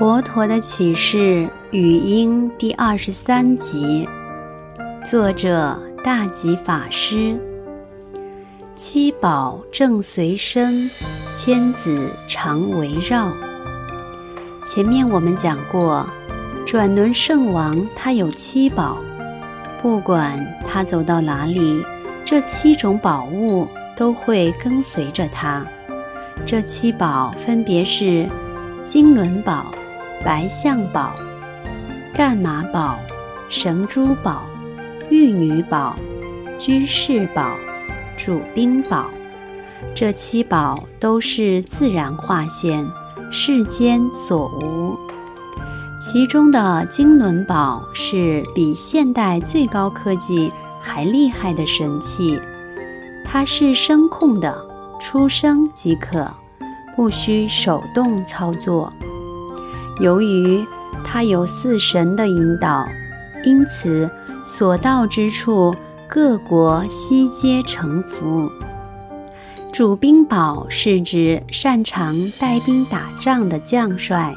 佛陀的启示语音第二十三集，作者大吉法师。七宝正随身，千子常围绕。前面我们讲过，转轮圣王他有七宝，不管他走到哪里，这七种宝物都会跟随着他。这七宝分别是金轮宝。白象宝、干马宝、神珠宝、玉女宝、居士宝、主宾宝，这七宝都是自然化现，世间所无。其中的金轮宝是比现代最高科技还厉害的神器，它是声控的，出声即可，不需手动操作。由于他有四神的引导，因此所到之处，各国悉皆臣服。主兵宝是指擅长带兵打仗的将帅，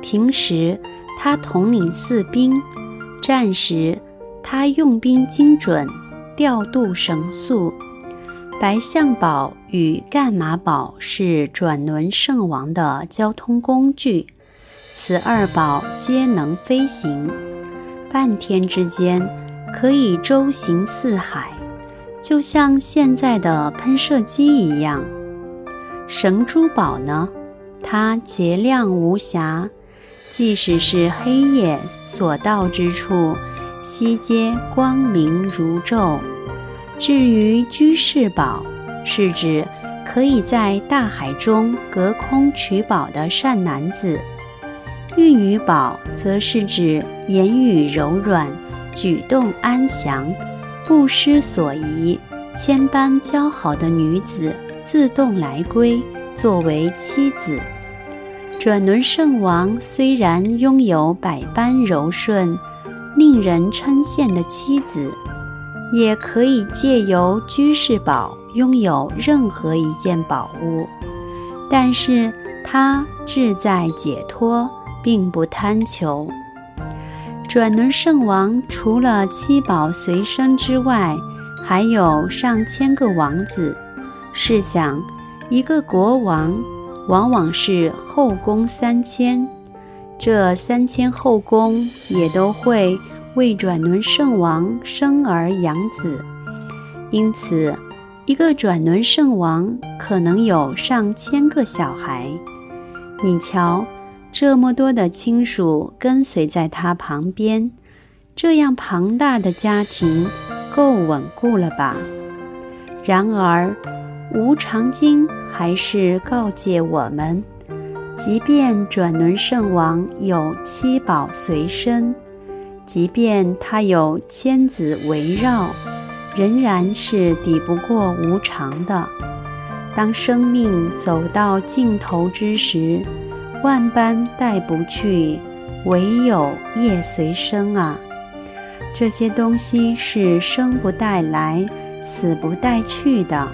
平时他统领四兵，战时他用兵精准，调度神速。白象宝与干玛宝是转轮圣王的交通工具。此二宝皆能飞行，半天之间可以周行四海，就像现在的喷射机一样。神珠宝呢，它洁亮无瑕，即使是黑夜所到之处，悉皆光明如昼。至于居士宝，是指可以在大海中隔空取宝的善男子。玉女宝则是指言语柔软、举动安详、不失所宜、千般姣好的女子，自动来归，作为妻子。转轮圣王虽然拥有百般柔顺、令人称羡的妻子，也可以借由居士宝拥有任何一件宝物，但是他志在解脱。并不贪求。转轮圣王除了七宝随身之外，还有上千个王子。试想，一个国王往往是后宫三千，这三千后宫也都会为转轮圣王生儿养子。因此，一个转轮圣王可能有上千个小孩。你瞧。这么多的亲属跟随在他旁边，这样庞大的家庭够稳固了吧？然而，《无常经》还是告诫我们：即便转轮圣王有七宝随身，即便他有千子围绕，仍然是抵不过无常的。当生命走到尽头之时，万般带不去，唯有业随身啊！这些东西是生不带来，死不带去的。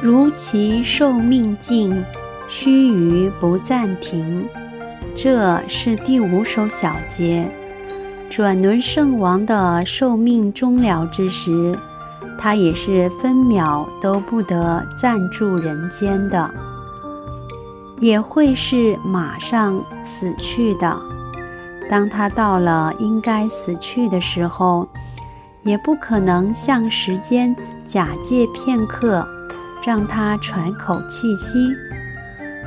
如其寿命尽，须臾不暂停。这是第五首小节。转轮圣王的寿命终了之时，他也是分秒都不得暂住人间的。也会是马上死去的。当他到了应该死去的时候，也不可能向时间假借片刻，让他喘口气息。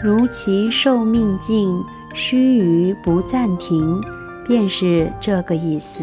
如其寿命尽，须臾不暂停，便是这个意思。